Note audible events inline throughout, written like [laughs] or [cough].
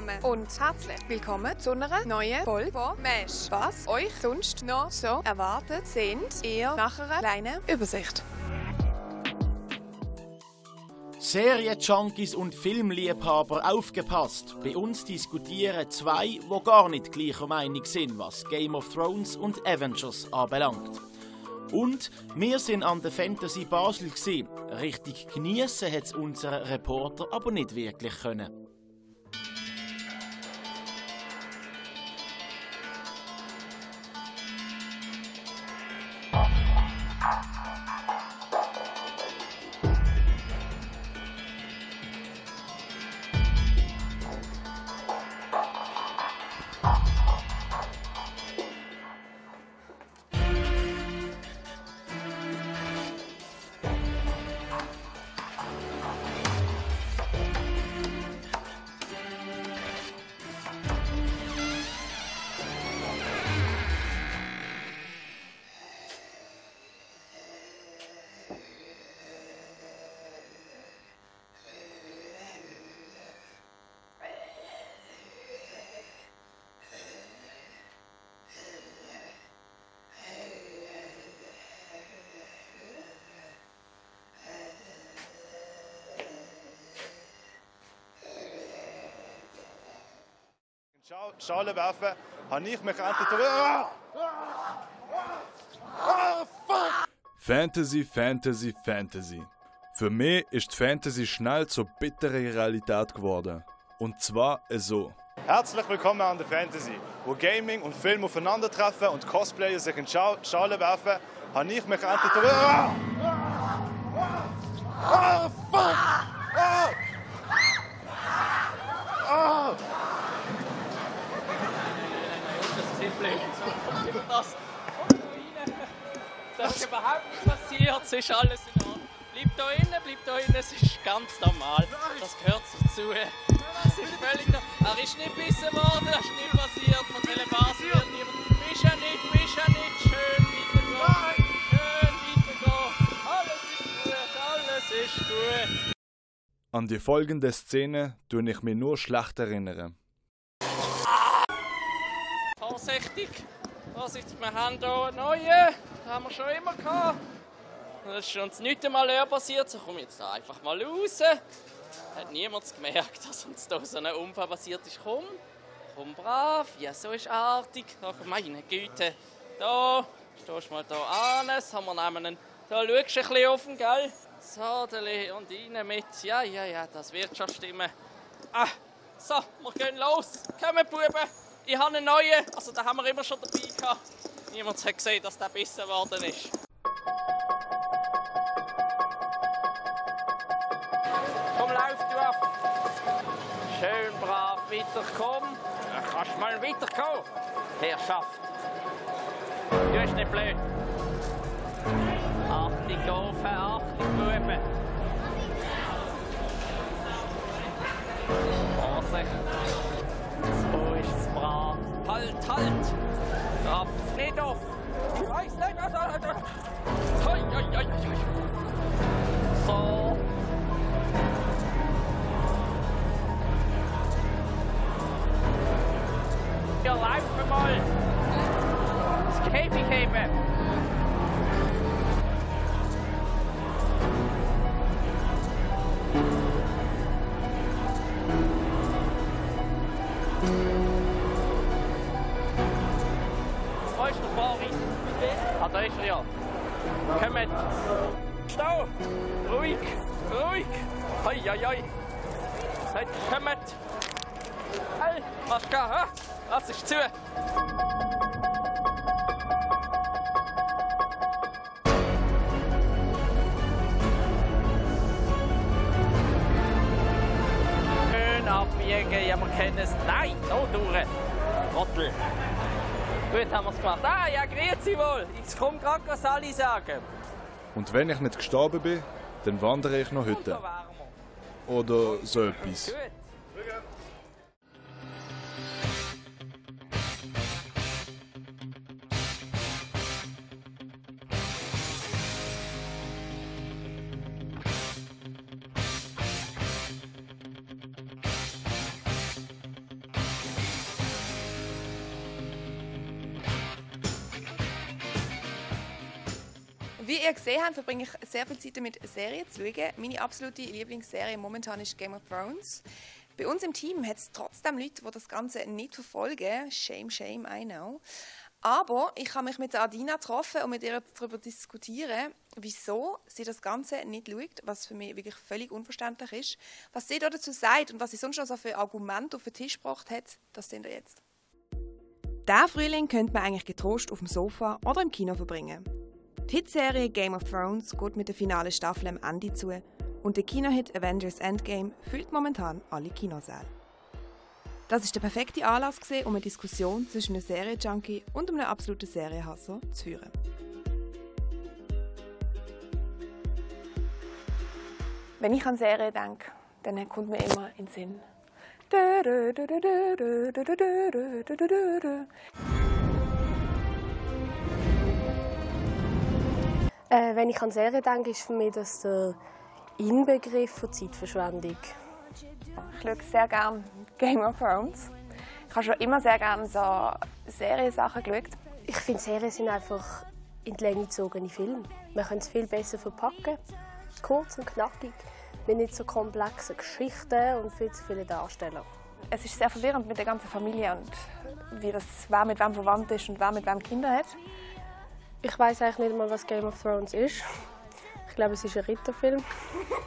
zusammen und herzlich willkommen zu einer neuen Folge von Mesh. Was euch sonst noch so erwartet, sind eher nach einer kleinen Übersicht. Serienjunkies und Filmliebhaber aufgepasst. Bei uns diskutieren zwei, wo gar nicht gleicher Meinung sind, was Game of Thrones und Avengers anbelangt. Und wir sind an der Fantasy Basel gewesen. Richtig geniessen hat unser Reporter aber nicht wirklich können. Schale werfen, habe ich mich endlich... Ah! Ah, fuck! Fantasy, Fantasy, Fantasy. Für mich ist Fantasy schnell zur bitteren Realität geworden. Und zwar so. Herzlich willkommen an der Fantasy, wo Gaming und Film aufeinandertreffen und Cosplayer sich in Schale werfen, habe ich mich endlich... Ah! Ah, fuck! Ah! Ah! Das, das ist überhaupt nicht passiert, es ist alles in Ordnung. Bleib da innen, bleib da innen, es ist ganz normal. Das gehört dazu. Es ist völlig normal. Er ist nicht gebissen worden, das ist nicht passiert. Von Telebas wird niemand. Bist ja nicht, bist ja nicht. Schön weitergehen. Schön weitergehen. Alles ist gut, alles ist gut. An die folgende Szene tue ich mich nur schlecht erinnern. Vorsichtig. Vorsichtig, wir haben hier einen neuen. Den haben wir schon immer gehabt. Das ist uns nicht einmal passiert. So komm jetzt einfach mal raus. Hat niemand gemerkt, [laughs] dass uns da so ein Unfall passiert ist. Komm, komm brav. Ja, so ist artig. Ach, meine Güte. Da, stehst mal da an. Das haben wir nämlich. Da schaust du ein bisschen offen, gell? So, und rein mit. Ja, ja, ja, das wird schon stimmen. Ah, so, wir gehen los. Kommen, Buben. Ich habe einen neuen. Also, den haben wir immer schon dabei gehabt. Niemand hat gesehen, dass der besser geworden ist. Komm, lauf du ab. Schön brav weiterkommen. Ja, kannst mal weiterkommen. Herrschaft. Du bist nicht blöd. Achtung, Ofen, Achtung, Buben. Vorsicht. Halt, halt! Ab, nicht auf! Er. So. Ja, laufen mal! Das Käfig heben! Ruhig! Ruhig! Hoi, hoi, hoi! Seid, kommt! Hey, geht? hä? Was ist zu? Schön abbiegen, ja, wir kennen es. Nein, da durch! Trottel! Gut haben wir es gemacht. Ah, ja, grüezi wohl. Ich komme gerade was alle sagen. Und wenn ich nicht gestorben bin, dann wandere ich noch heute. Oder so etwas. Wie ihr gesehen habt, verbringe ich sehr viel Zeit damit, Serien zu schauen. Meine absolute Lieblingsserie momentan ist Game of Thrones. Bei uns im Team hat es trotzdem Leute, die das Ganze nicht verfolgen. Shame, shame, I know. Aber ich habe mich mit Adina getroffen und mit ihr darüber diskutieren, wieso sie das Ganze nicht schaut, was für mich wirklich völlig unverständlich ist. Was sie dazu sagt und was sie sonst noch so für Argumente auf den Tisch gebracht hat, das sehen wir jetzt. Der Frühling könnte man eigentlich getrost auf dem Sofa oder im Kino verbringen. Die Hitserie Game of Thrones geht mit der finalen Staffel am Ende zu und der Kinohit Avengers Endgame füllt momentan alle Kinosäle. Das ist der perfekte Anlass, um eine Diskussion zwischen einem Serienjunkie und einem absoluten Serienhasser zu führen. Wenn ich an Serien denke, dann kommt mir immer in den Sinn. Äh, wenn ich an Serien denke, ist für mich das der Inbegriff von Zeitverschwendung. Ich schaue sehr gerne Game of Thrones. Ich habe schon immer sehr gerne so Seriensachen geschaut. Ich finde, Serien sind einfach in die Länge gezogene Filme. Man kann es viel besser verpacken. Kurz und knackig, mit nicht so komplexen Geschichten und viel zu viele Darsteller. Es ist sehr verwirrend mit der ganzen Familie und wie das wer mit wem verwandt ist und wer mit wem Kinder hat. Ich weiß eigentlich nicht mal, was Game of Thrones ist. Ich glaube, es ist ein Ritterfilm.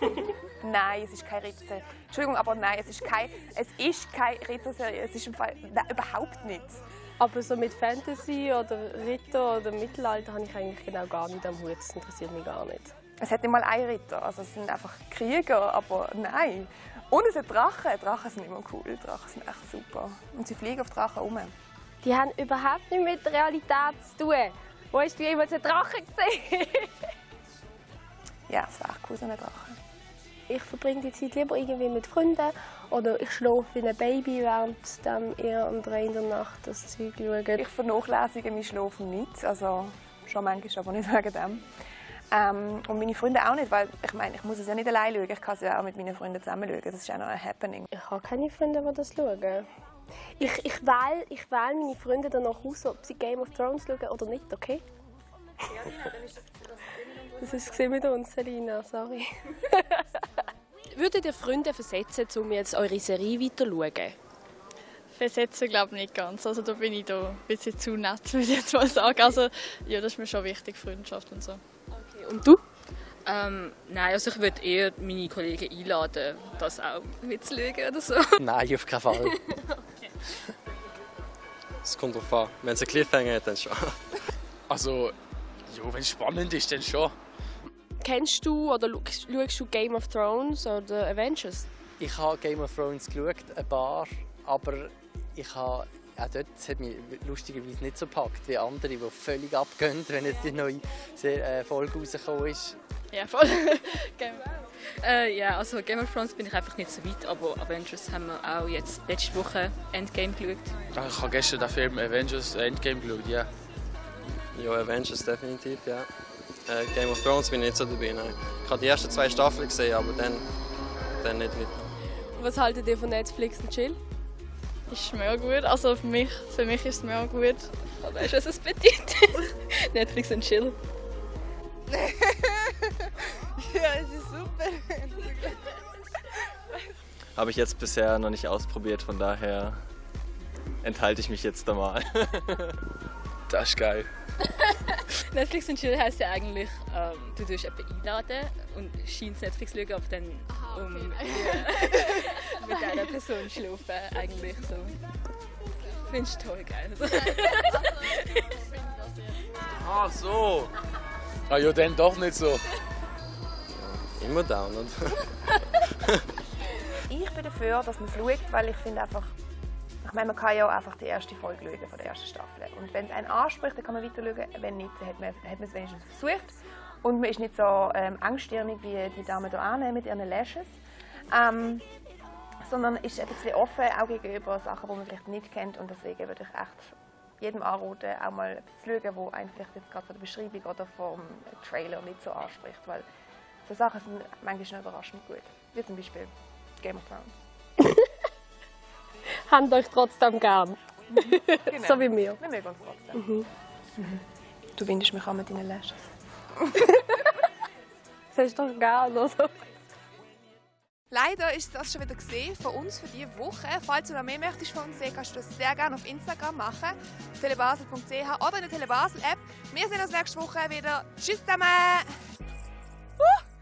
[laughs] nein, es ist kein Ritterserie. Entschuldigung, aber nein, es ist kein, es ist Ritterserie. Es ist im Fall nein, überhaupt nicht. Aber so mit Fantasy oder Ritter oder Mittelalter habe ich eigentlich genau gar nicht am Hut. Das interessiert mich gar nicht. Es hat nicht mal einen Ritter. Also es sind einfach Krieger, aber nein. Und es sind Drachen. Drachen sind immer cool. Drachen sind echt super. Und sie fliegen auf Drachen um. Die haben überhaupt nichts mit Realität zu tun. Wo hast du jemals einen Drachen gesehen? ja, es wäre echt cool, so ein Drache. Ich verbringe die Zeit lieber irgendwie mit Freunden oder ich schlafe wie ein Baby, während ihr um drei in der Nacht das Zeug schaut. Ich vernachlässige mein Schlafen nicht, also schon manchmal, aber nicht wegen dem. Ähm, und meine Freunde auch nicht, weil ich meine, ich muss es ja nicht allein schauen, ich kann es ja auch mit meinen Freunden zusammen schauen. Das ist ja noch ein Happening. Ich habe keine Freunde, die das schauen. Ich, ich wähle ich wähl meine Freunde danach aus, ob sie Game of Thrones schauen oder nicht, okay? Das ist es mit uns, Selina, sorry. [laughs] Würdet ihr Freunde versetzen, um jetzt eure Serie weiter zu? Versetzen glaube ich nicht ganz. Also da bin ich da ein bisschen zu nett, [laughs] würde ich jetzt mal sagen. Also ja, das ist mir schon wichtig, Freundschaft und so. Okay, und du? Ähm, nein, also ich würde eher meine Kollegen einladen, das auch mitzuschauen oder so. Nein, auf keinen Fall. [laughs] Es kommt drauf an. Wenn es einen Cliffhanger hat, dann schon. [laughs] Also, ja, wenn es spannend ist, dann schon. Kennst du oder schaust du Game of Thrones oder Avengers? Ich habe Game of Thrones geschaut, ein paar, aber ich habe auch dort hat mich lustigerweise nicht so gepackt wie andere, die völlig abgehen, [laughs] wenn jetzt die neue äh, Folge rausgekommen ist. Ja, voll. [laughs] äh, ja, also Game of Thrones bin ich einfach nicht so weit, aber Avengers haben wir auch jetzt letzte Woche Endgame geschaut. Ich habe gestern den Film Avengers Endgame geschaut, ja. Ja, Avengers definitiv, ja. Äh, Game of Thrones bin ich nicht so dabei, nein. Ich habe die ersten zwei Staffeln gesehen, aber dann, dann nicht weiter. Was haltet ihr von Netflix und Chill? Ist mega gut. Also für mich, für mich ist es mega gut. Weißt du, was es bedeutet? [laughs] Netflix und Chill. [laughs] super. [laughs] Habe ich jetzt bisher noch nicht ausprobiert, von daher enthalte ich mich jetzt da mal. [laughs] das ist geil. [laughs] Netflix und Chill heisst ja eigentlich, ähm, du tust jemanden einladen und scheinst Netflix schauen, aber dann Aha, okay. um ja, mit einer Person schlafen eigentlich so. Findest du toll geil. ah so. Ah ja, dann doch nicht so. Immer down, [laughs] ich bin dafür, dass man es schaut, weil ich finde einfach, ich meine, man kann ja einfach die erste Folge schauen von der ersten Staffel. Und wenn es einen anspricht, dann kann man weiter schauen. Wenn nicht, dann hat man, hat man es wenigstens versucht. Und man ist nicht so ähm, angststirnig wie die Dame hier mit ihren Lashes. Ähm, sondern ist ein bisschen offen, auch gegenüber Sachen, die man vielleicht nicht kennt. Und deswegen würde ich echt jedem anraten, auch mal etwas zu schauen, das einen jetzt gerade von der Beschreibung oder vom Trailer nicht so anspricht. Weil so Sachen sind manchmal noch überraschend gut. Wie zum Beispiel Game of Thrones. [laughs] habt euch trotzdem gern. Genau. [laughs] so wie wir. Wir mögen uns trotzdem. Mhm. Mhm. Du windest mich an mit deinen Lashes. [laughs] das ist doch geil, oder? Leider ist das schon wieder gesehen von uns für diese Woche. Falls du noch mehr möchtest von uns sehen, kannst du das sehr gerne auf Instagram machen, telebasel.ch oder in der Telebasel-App. Wir sehen uns nächste Woche wieder. Tschüss zusammen! Uh!